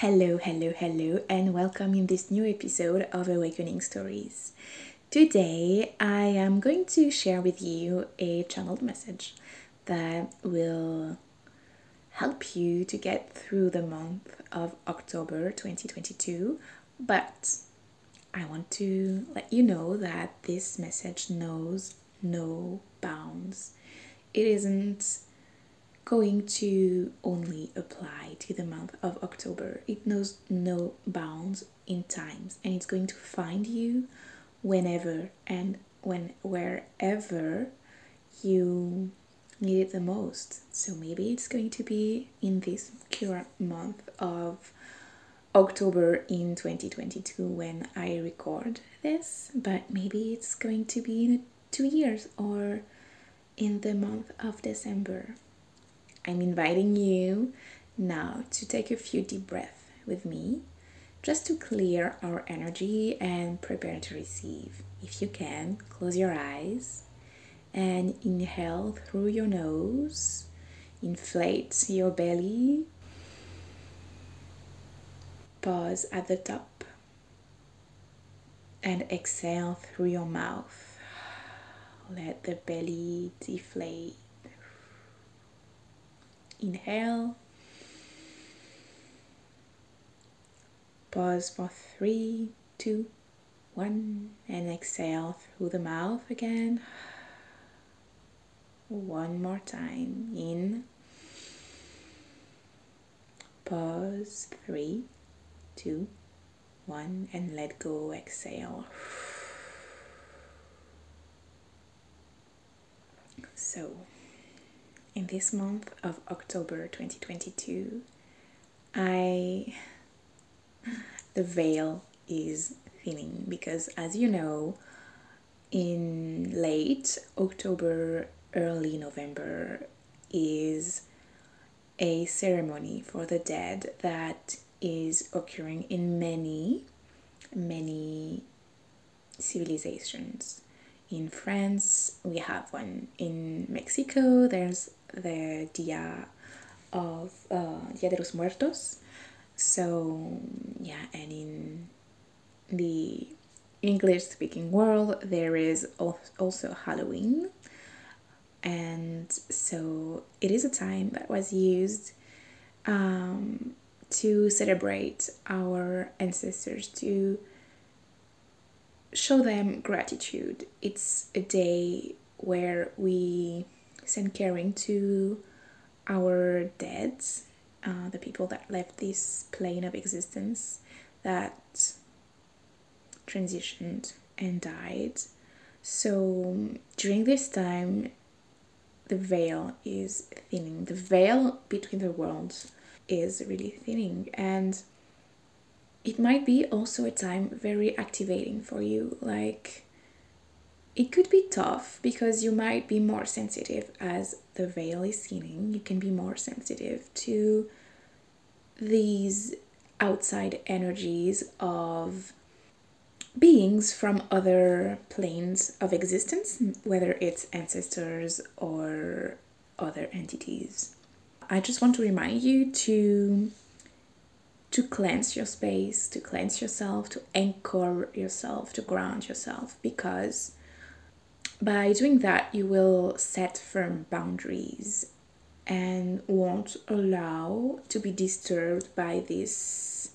Hello, hello, hello, and welcome in this new episode of Awakening Stories. Today, I am going to share with you a channeled message that will help you to get through the month of October 2022. But I want to let you know that this message knows no bounds. It isn't going to only apply to the month of October. It knows no bounds in times and it's going to find you whenever and when wherever you need it the most. So maybe it's going to be in this current month of October in 2022 when I record this, but maybe it's going to be in two years or in the month of December. I'm inviting you now to take a few deep breaths with me just to clear our energy and prepare to receive. If you can, close your eyes and inhale through your nose, inflate your belly, pause at the top, and exhale through your mouth. Let the belly deflate. Inhale. Pause for three, two, one, and exhale through the mouth again. One more time. In. Pause. Three, two, one, and let go. Exhale. So, in this month of October 2022, I the veil is thinning because as you know in late October early November is a ceremony for the dead that is occurring in many many civilizations. In France we have one. In Mexico there's the Dia of uh, Dia de los Muertos. So yeah, and in the English speaking world there is also Halloween. And so it is a time that was used um, to celebrate our ancestors, to show them gratitude. It's a day where we send caring to our dead, uh, the people that left this plane of existence, that transitioned and died. So during this time, the veil is thinning. The veil between the worlds is really thinning, and it might be also a time very activating for you. Like, it could be tough because you might be more sensitive as the veil is thinning. You can be more sensitive to these outside energies of beings from other planes of existence, whether it's ancestors or other entities. I just want to remind you to to cleanse your space, to cleanse yourself, to anchor yourself, to ground yourself because by doing that, you will set firm boundaries and won't allow to be disturbed by this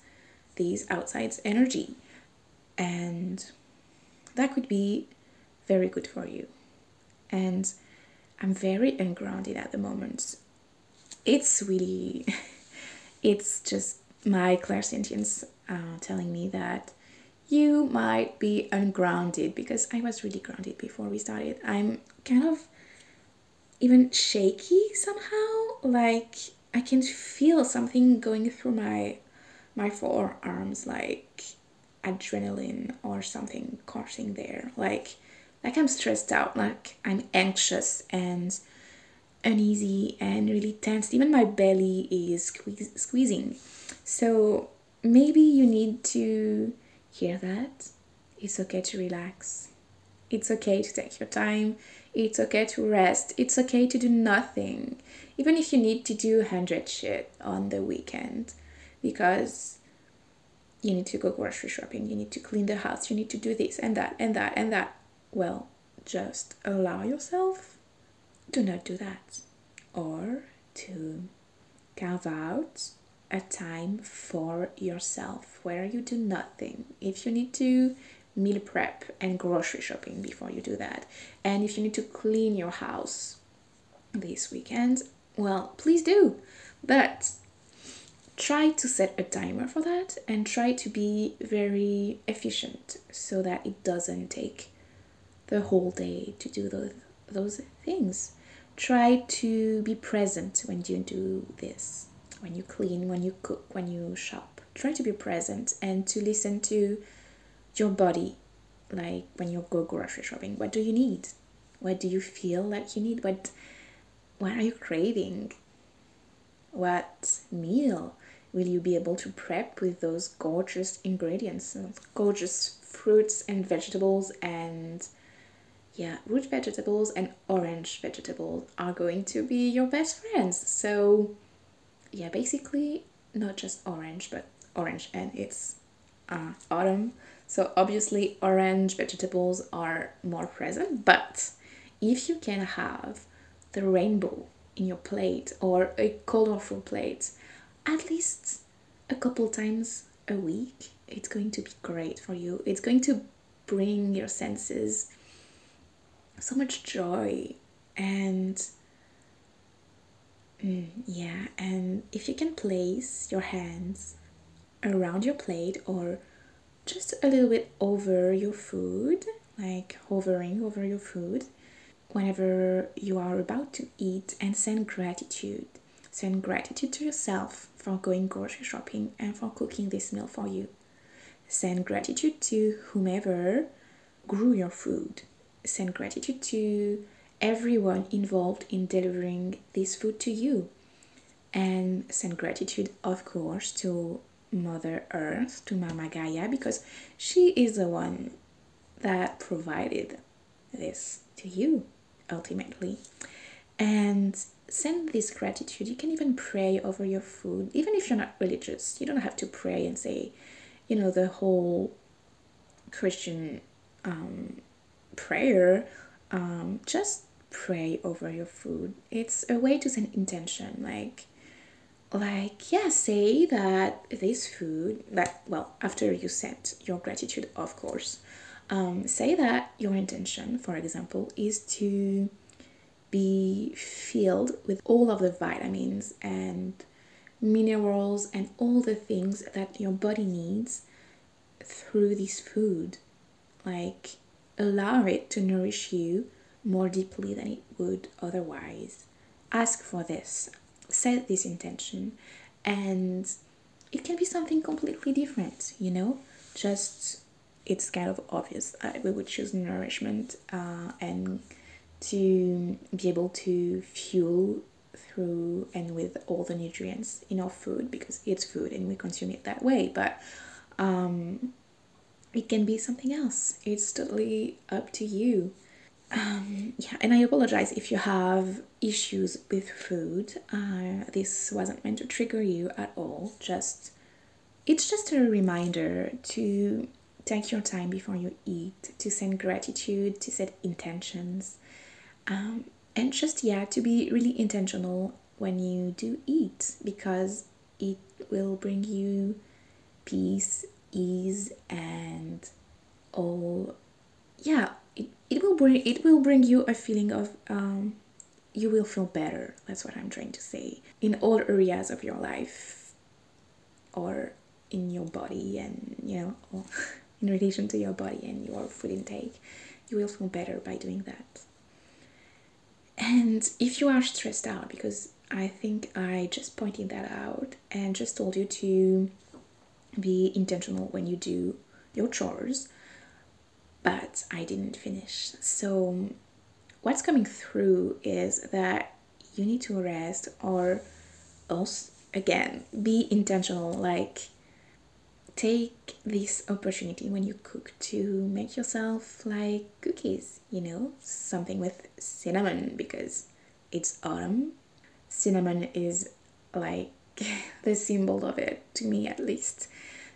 these outside energy. And that could be very good for you. And I'm very ungrounded at the moment. It's really, it's just my clairsentience uh, telling me that you might be ungrounded because I was really grounded before we started. I'm kind of even shaky somehow. Like I can feel something going through my my forearms, like adrenaline or something coursing there. Like like I'm stressed out, like I'm anxious and uneasy and really tense. Even my belly is squeezing. So maybe you need to Hear that? It's okay to relax. It's okay to take your time. It's okay to rest. It's okay to do nothing. Even if you need to do 100 shit on the weekend. because you need to go grocery shopping, you need to clean the house, you need to do this and that and that and that. Well, just allow yourself to not do that or to carve out a time for yourself where you do nothing. If you need to meal prep and grocery shopping before you do that, and if you need to clean your house this weekend, well, please do. But try to set a timer for that and try to be very efficient so that it doesn't take the whole day to do those those things. Try to be present when you do this, when you clean, when you cook, when you shop. Try to be present and to listen to your body, like when you go grocery shopping. What do you need? What do you feel like you need? What what are you craving? What meal will you be able to prep with those gorgeous ingredients, gorgeous fruits and vegetables and yeah, root vegetables and orange vegetables are going to be your best friends. So, yeah, basically, not just orange, but orange, and it's uh, autumn. So, obviously, orange vegetables are more present, but if you can have the rainbow in your plate or a colorful plate at least a couple times a week, it's going to be great for you. It's going to bring your senses so much joy and mm, yeah and if you can place your hands around your plate or just a little bit over your food like hovering over your food whenever you are about to eat and send gratitude send gratitude to yourself for going grocery shopping and for cooking this meal for you. Send gratitude to whomever grew your food. Send gratitude to everyone involved in delivering this food to you. And send gratitude, of course, to Mother Earth, to Mama Gaia, because she is the one that provided this to you ultimately. And send this gratitude. You can even pray over your food, even if you're not religious. You don't have to pray and say, you know, the whole Christian um, prayer, um, just pray over your food. It's a way to send intention, like like yeah say that this food that well after you sent your gratitude of course um, say that your intention for example is to be filled with all of the vitamins and minerals and all the things that your body needs through this food like allow it to nourish you more deeply than it would otherwise. Ask for this, set this intention, and it can be something completely different, you know? Just it's kind of obvious. We would choose nourishment uh, and to be able to fuel through and with all the nutrients in our food because it's food and we consume it that way. But um, it can be something else. It's totally up to you. Um, yeah, and I apologize if you have issues with food. Uh, this wasn't meant to trigger you at all. Just it's just a reminder to take your time before you eat, to send gratitude, to set intentions, um, and just yeah, to be really intentional when you do eat because it will bring you peace ease and all yeah it, will bring it will bring you a feeling of um, you will feel better. That's what i'm trying to say. In all areas of your life or in your body and you know in relation to your body and your food intake you will feel better by doing that. And if you are stressed out because i think i just pointed that out and just told you to be intentional when you do your chores but I didn't finish. So, what's coming through is that you need to rest or else, again, be intentional. Like, take this opportunity when you cook to make yourself like cookies, you know, something with cinnamon because it's autumn. Cinnamon is like the symbol of it, to me at least.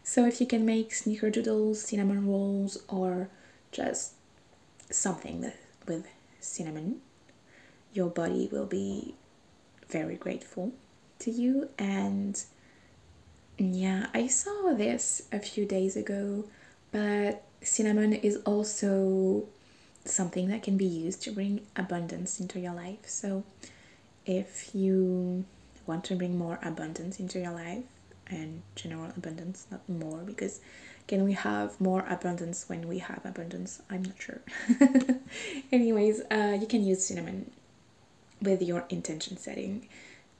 So if you can make snickerdoodles, cinnamon rolls, or just something with cinnamon, your body will be very grateful to you. And yeah, I saw this a few days ago, but cinnamon is also something that can be used to bring abundance into your life. So if you want to bring more abundance into your life and general abundance, not more, because can we have more abundance when we have abundance? I'm not sure. Anyways, uh, you can use cinnamon with your intention setting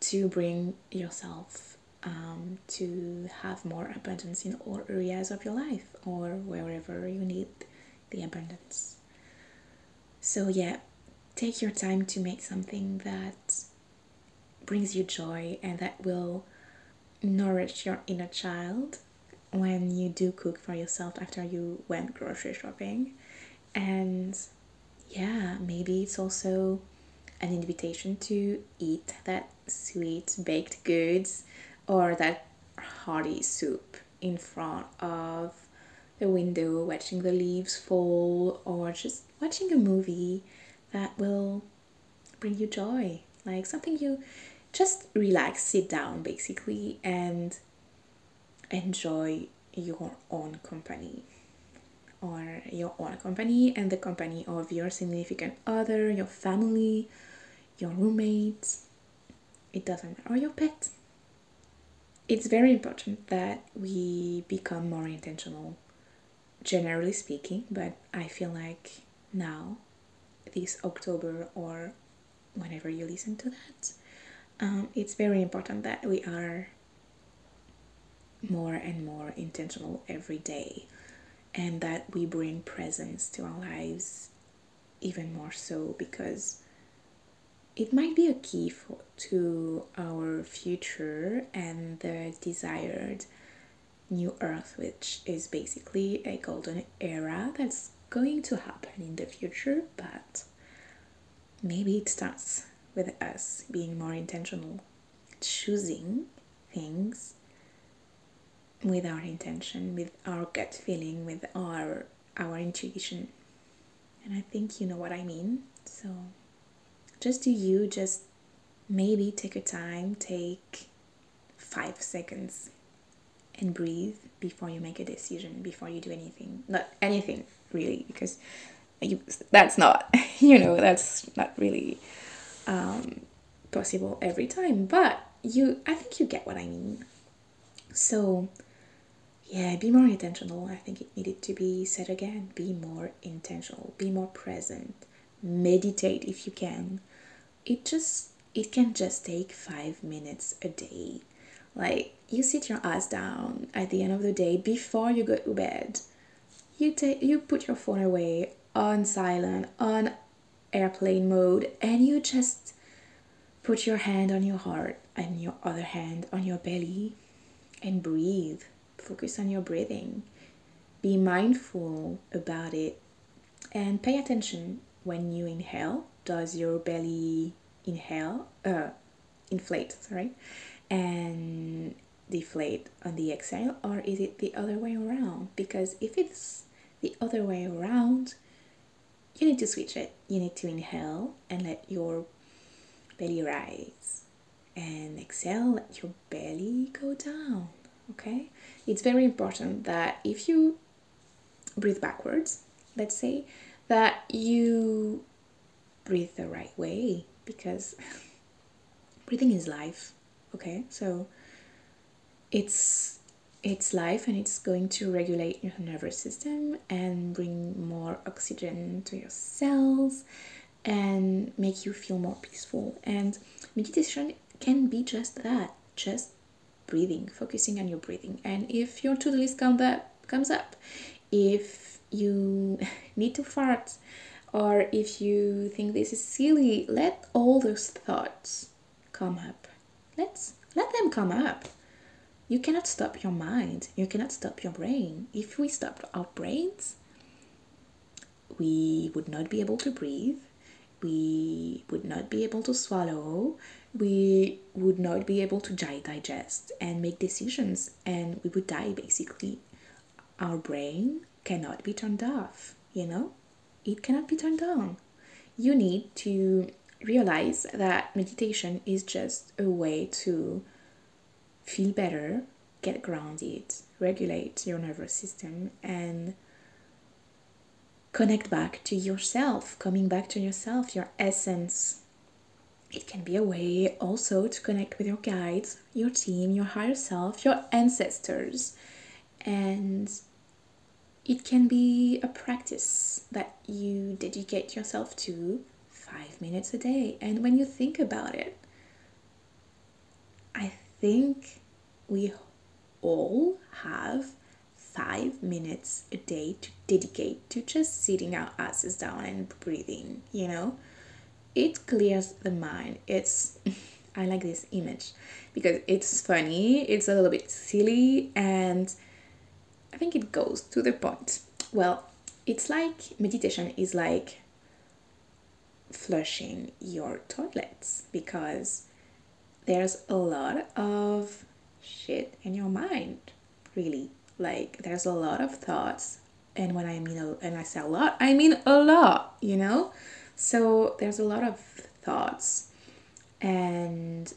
to bring yourself um, to have more abundance in all areas of your life or wherever you need the abundance. So, yeah, take your time to make something that brings you joy and that will nourish your inner child when you do cook for yourself after you went grocery shopping. And yeah, maybe it's also an invitation to eat that sweet baked goods or that hearty soup in front of the window, watching the leaves fall, or just watching a movie that will bring you joy. Like something you just relax, sit down basically, and enjoy your own company or your own company and the company of your significant other, your family, your roommates, it doesn't matter, or your pet. It's very important that we become more intentional, generally speaking, but I feel like now, this October or whenever you listen to that, um, it's very important that we are more and more intentional every day and that we bring presence to our lives even more so because it might be a key for, to our future and the desired new earth which is basically a golden era that's going to happen in the future but maybe it starts with us being more intentional choosing things with our intention with our gut feeling with our our intuition. And i think you know what i mean. So just do you just maybe take a time take five seconds and breathe before you make a decision before you do anything. Not anything really because you, that's not you know that's not really um, possible every time. But you i think you get what i mean. So yeah be more intentional. I think it needed to be said again. Be more intentional. Be more present. Meditate if you can. It just it can just take five minutes a day. Like you sit your ass down at the end of the day before you go to bed. You take you put your phone away on silent on airplane mode and you just put your hand on your heart and your other hand on your belly and breathe focus on your breathing. Be mindful about it and pay attention when you inhale. Does your belly inhale uh inflate sorry and deflate on the exhale or is it the other way around? Because if it's the other way around you need to switch it. You need to inhale and let your belly rise. And exhale let your belly go down okay? It's very important that if you breathe backwards let's say that you breathe the right way because breathing is life okay? So it's it's life and it's going to regulate your nervous system and bring more oxygen to your cells and make you feel more peaceful. And meditation can be just that just breathing focusing on your breathing. And if your to-do list come that comes up if you need to fart or if you think this is silly let all those thoughts come up. Let's let them come up. You cannot stop your mind. You cannot stop your brain. If we stopped our brains we would not be able to breathe. We would not be able to swallow we would not be able to digest and make decisions, and we would die basically. Our brain cannot be turned off, you know? It cannot be turned on. You need to realize that meditation is just a way to feel better, get grounded, regulate your nervous system, and connect back to yourself, coming back to yourself, your essence. It can be a way also to connect with your guides, your team, your higher self, your ancestors. And it can be a practice that you dedicate yourself to five minutes a day. And when you think about it, I think we all have five minutes a day to dedicate to just sitting our asses down and breathing, you know? It clears the mind. It's, I like this image because it's funny, it's a little bit silly, and I think it goes to the point. Well, it's like meditation is like flushing your toilets because there's a lot of shit in your mind, really. Like there's a lot of thoughts, and when I mean a, and I say a lot, I mean a lot, you know. So there's a lot of thoughts, and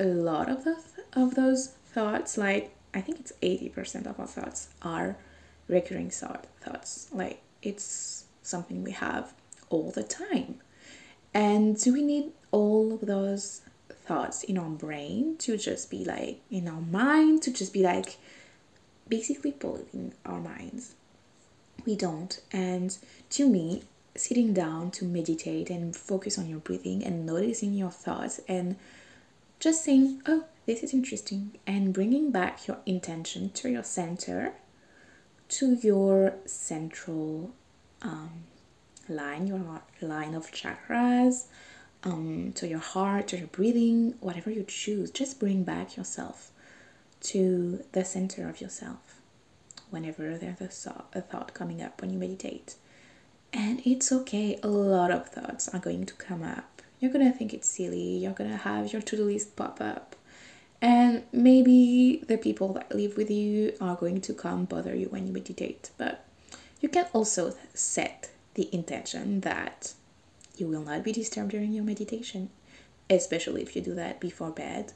a lot of the of those thoughts, like I think it's eighty percent of our thoughts are recurring thought thoughts. Like it's something we have all the time. And do we need all of those thoughts in our brain to just be like in our mind to just be like basically polluting our minds we don't and to me sitting down to meditate and focus on your breathing and noticing your thoughts and just saying oh this is interesting and bringing back your intention to your center to your central um, line your line of chakras um, to your heart, to your breathing, whatever you choose. Just bring back yourself to the center of yourself whenever there's a, thought, a thought coming up when you meditate. And it's okay, a lot of thoughts are going to come up. You're gonna think it's silly, you're gonna have your to do list pop up, and maybe the people that live with you are going to come bother you when you meditate. But you can also set the intention that you will not be disturbed during your meditation, especially if you do that before bed.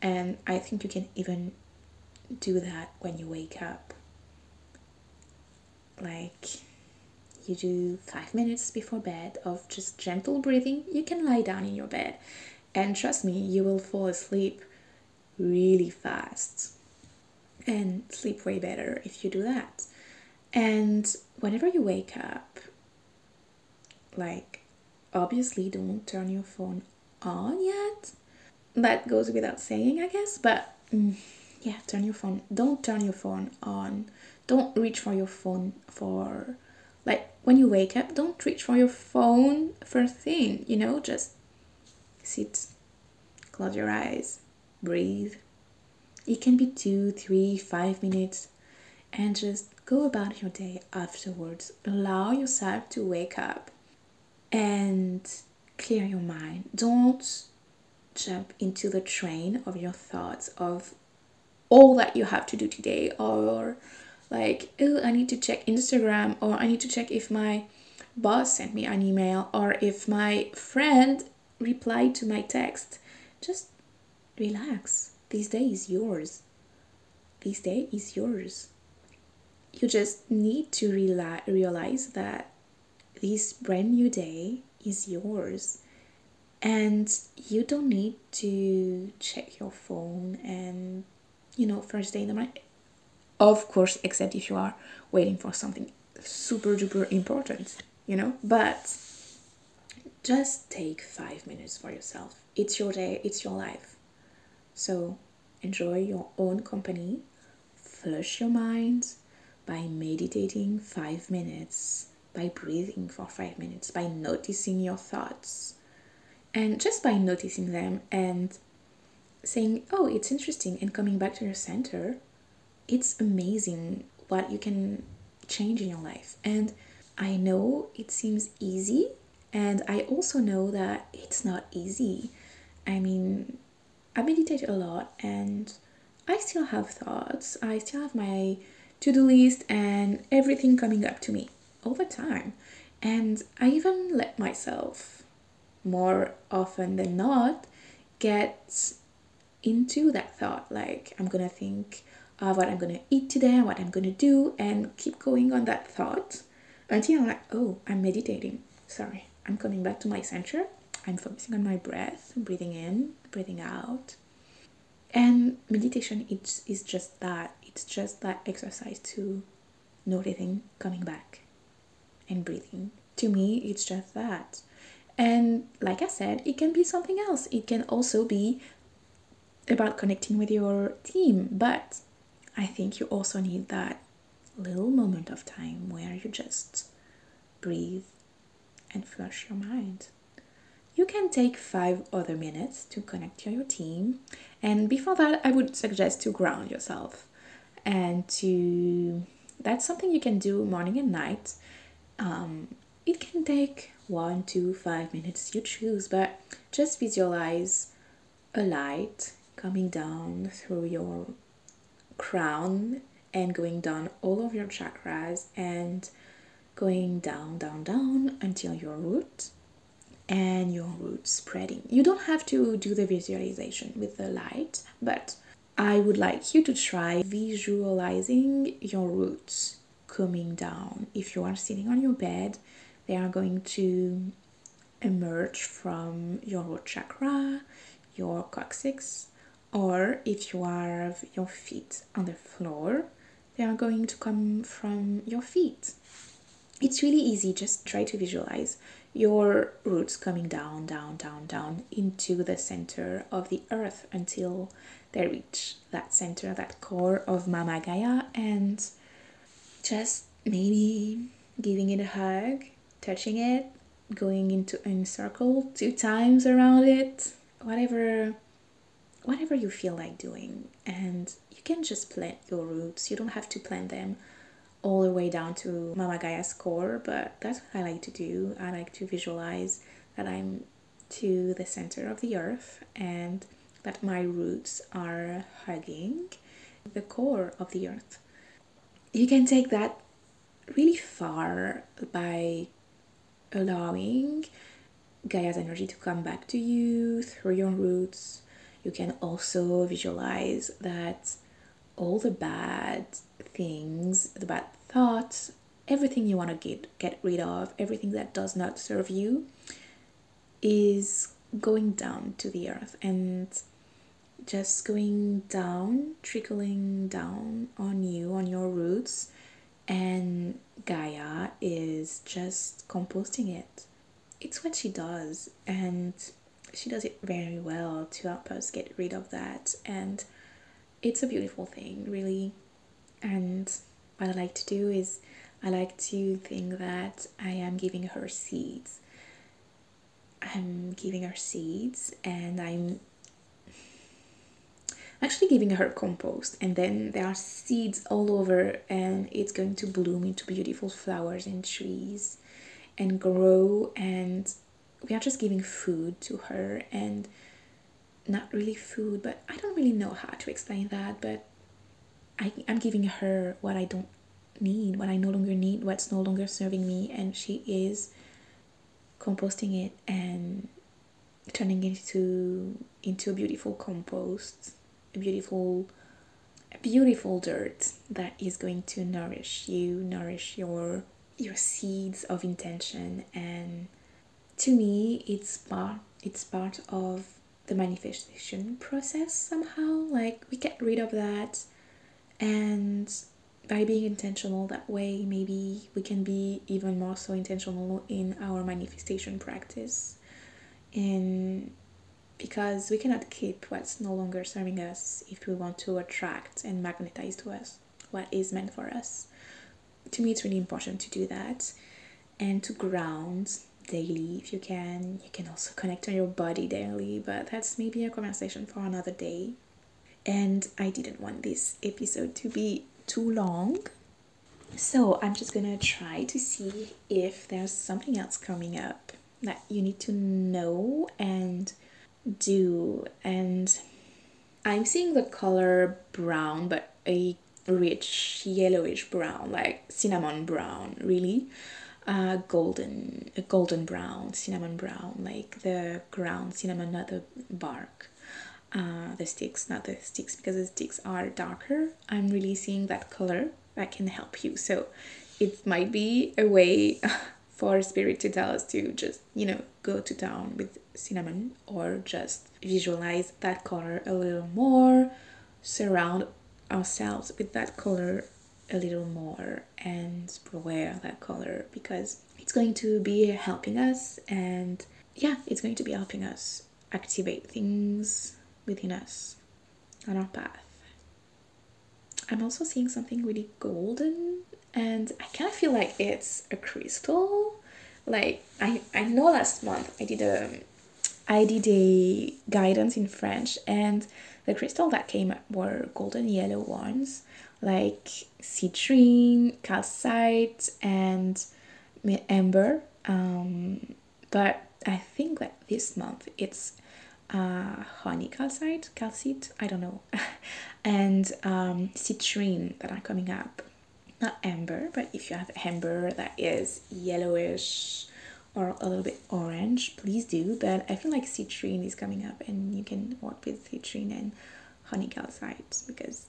And I think you can even do that when you wake up. Like you do five minutes before bed of just gentle breathing. You can lie down in your bed, and trust me, you will fall asleep really fast and sleep way better if you do that. And whenever you wake up, like obviously don't turn your phone on yet. That goes without saying, I guess, but mm, yeah, turn your phone. Don't turn your phone on. Don't reach for your phone for like when you wake up, don't reach for your phone first thing, you know, just sit, close your eyes, breathe. It can be two, three, five minutes, and just go about your day afterwards. Allow yourself to wake up and clear your mind. Don't jump into the train of your thoughts of all that you have to do today or like oh i need to check instagram or i need to check if my boss sent me an email or if my friend replied to my text. Just relax. This day is yours. This day is yours. You just need to reali- realize that this brand new day is yours and you don't need to check your phone and you know first day in the morning of course except if you are waiting for something super duper important you know? But just take five minutes for yourself. It's your day it's your life. So enjoy your own company flush your mind by meditating five minutes by breathing for five minutes, by noticing your thoughts. And just by noticing them and saying, oh, it's interesting, and coming back to your center, it's amazing what you can change in your life. And I know it seems easy, and I also know that it's not easy. I mean, I meditate a lot and I still have thoughts. I still have my to do list and everything coming up to me all the time. And I even let myself, more often than not, get into that thought. Like, I'm gonna think of what I'm gonna eat today, what I'm gonna do, and keep going on that thought until I'm like, oh, I'm meditating. Sorry, I'm coming back to my center. I'm focusing on my breath, breathing in, breathing out. And meditation it's, is just that. It's just that exercise to noticing, coming back, and breathing. To me, it's just that. And like I said, it can be something else. It can also be about connecting with your team, but I think you also need that little moment of time where you just breathe and flush your mind. You can take five other minutes to connect to your team, and before that, I would suggest to ground yourself and to that's something you can do morning and night. Um, it can take one, two, five minutes, you choose, but just visualize a light coming down through your crown and going down all of your chakras and going down, down, down until your root and your root spreading. You don't have to do the visualization with the light, but I would like you to try visualizing your roots coming down. If you are sitting on your bed, they are going to emerge from your root chakra, your coccyx, or if you have your feet on the floor, they are going to come from your feet. It's really easy, just try to visualize your roots coming down, down, down, down into the center of the earth until they reach that center, that core of Mama Gaia, and just maybe giving it a hug, touching it, going into a circle two times around it, whatever whatever you feel like doing and you can just plant your roots you don't have to plant them all the way down to Mama Gaia's core, but that's what I like to do. I like to visualize that I'm to the center of the earth and that my roots are hugging the core of the earth. You can take that really far by allowing Gaia's energy to come back to you through your roots. You can also visualize that all the bad things, the bad thoughts, everything you want to get get rid of, everything that does not serve you is going down to the earth and just going down, trickling down on you, on your roots, and Gaia is just composting it. It's what she does, and she does it very well to help us get rid of that. And it's a beautiful thing, really. And what I like to do is I like to think that I am giving her seeds. I'm giving her seeds and I'm actually giving her compost and then there are seeds all over and it's going to bloom into beautiful flowers and trees and grow and we are just giving food to her and not really food but i don't really know how to explain that but I, i'm giving her what i don't need what i no longer need what's no longer serving me and she is composting it and turning it into into a beautiful compost a beautiful a beautiful dirt that is going to nourish you nourish your your seeds of intention and to me it's part it's part of the manifestation process somehow. Like we get rid of that and by being intentional that way maybe we can be even more so intentional in our manifestation practice. And because we cannot keep what's no longer serving us if we want to attract and magnetize to us what is meant for us. To me it's really important to do that and to ground daily if you can. You can also connect to your body daily but that's maybe a conversation for another day. And i didn't want this episode to be too long. So i'm just gonna try to see if there's something else coming up that you need to know and do. And I'm seeing the color brown but a rich yellowish brown like cinnamon brown really uh, golden a golden brown cinnamon brown like the ground cinnamon not the bark. Uh, the sticks not the sticks because the sticks are darker. I'm really seeing that color that can help you. So it might be a way for spirit to tell us to just you know go to town with cinnamon or just visualize that color a little more surround ourselves with that color a little more and wear that color because it's going to be helping us and yeah it's going to be helping us activate things within us on our path. I'm also seeing something really golden and i kind of feel like it's a crystal. Like i i know last month i did a i did a guidance in french and the crystal that came were golden yellow ones like citrine, calcite, and amber. Um, but I think that this month it's uh, honey calcite, calcite, I don't know, and um, citrine that are coming up. Not amber, but if you have amber that is yellowish or a little bit orange, please do. But I feel like citrine is coming up, and you can work with citrine and honey calcite because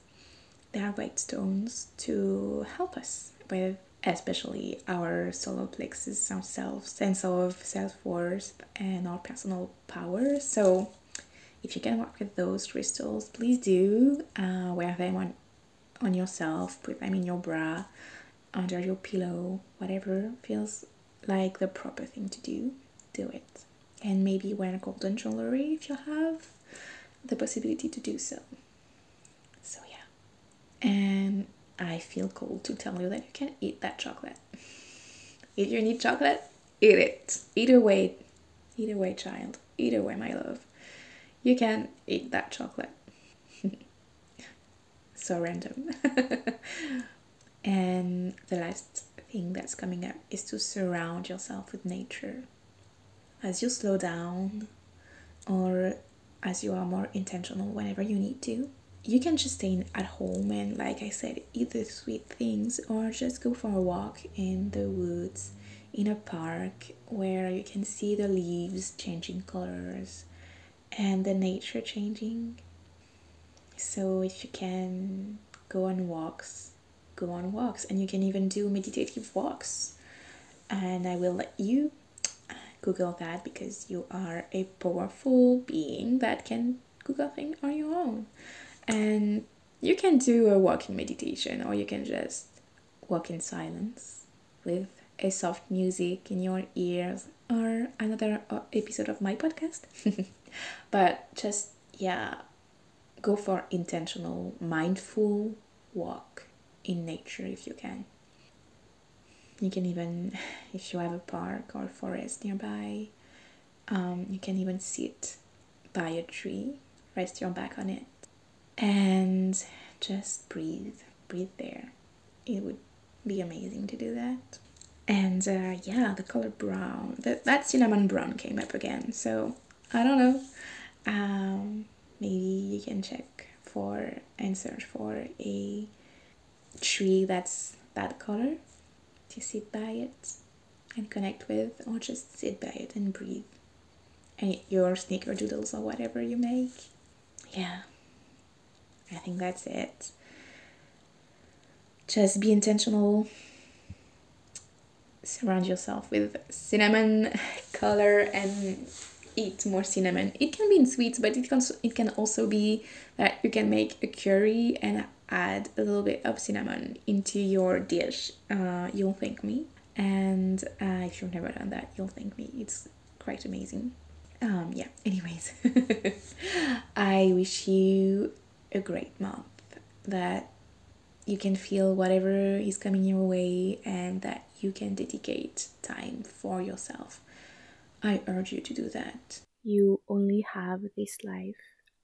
they are great stones to help us with especially our solar plexus, our self sense of self worth, and our personal power. So, if you can work with those crystals, please do uh, wear them on on yourself. Put them in your bra, under your pillow, whatever feels like the proper thing to do. Do it, and maybe wear golden jewelry if you have the possibility to do so. And I feel cold to tell you that you can eat that chocolate. if you need chocolate, eat it. Either way, either way, child. either way, my love. You can eat that chocolate. so random. and the last thing that's coming up is to surround yourself with nature. As you slow down, or as you are more intentional whenever you need to, you can just stay at home and, like I said, eat the sweet things, or just go for a walk in the woods, in a park where you can see the leaves changing colors and the nature changing. So, if you can go on walks, go on walks, and you can even do meditative walks. And I will let you Google that because you are a powerful being that can Google things on your own. And you can do a walking meditation or you can just walk in silence with a soft music in your ears or another uh, episode of my podcast. but just, yeah, go for intentional, mindful walk in nature if you can. You can even, if you have a park or forest nearby, um, you can even sit by a tree, rest your back on it, and just breathe. Breathe there. It would be amazing to do that. And uh, yeah, the color brown, that, that cinnamon brown came up again. So I don't know. Um, maybe you can check for and search for a tree that's that color to sit by it and connect with, or just sit by it and breathe. And your snickerdoodles or whatever you make. Yeah, I think that's it. Just be intentional. Surround yourself with cinnamon color and eat more cinnamon. It can be in sweets, but it can it can also be that you can make a curry and add a little bit of cinnamon into your dish. Uh, you'll thank me, and uh, if you've never done that, you'll thank me. It's quite amazing. Um, yeah. Anyways, I wish you a great month. That you can feel whatever is coming your way, and that you can dedicate time for yourself. I urge you to do that. You only have this life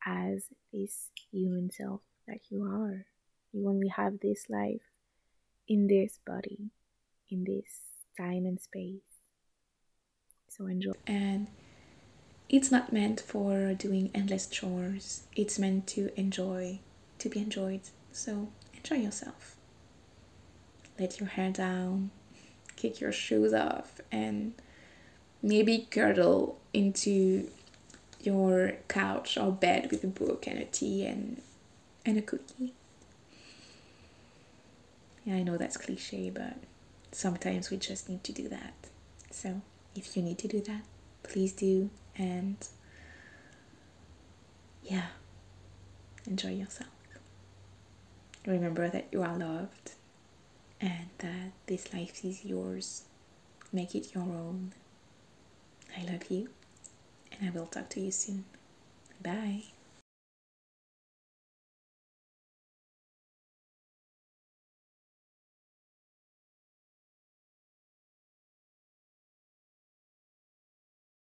as this human self that you are. You only have this life in this body, in this time and space. So enjoy. And it's not meant for doing endless chores. It's meant to enjoy, to be enjoyed. So enjoy yourself. Let your hair down, kick your shoes off, and maybe cuddle into your couch or bed with a book and a tea and and a cookie. Yeah, I know that's cliche, but sometimes we just need to do that. So, if you need to do that, please do and yeah, enjoy yourself. Remember that you are loved and that this life is yours. Make it your own. I love you, and I will talk to you soon. Bye.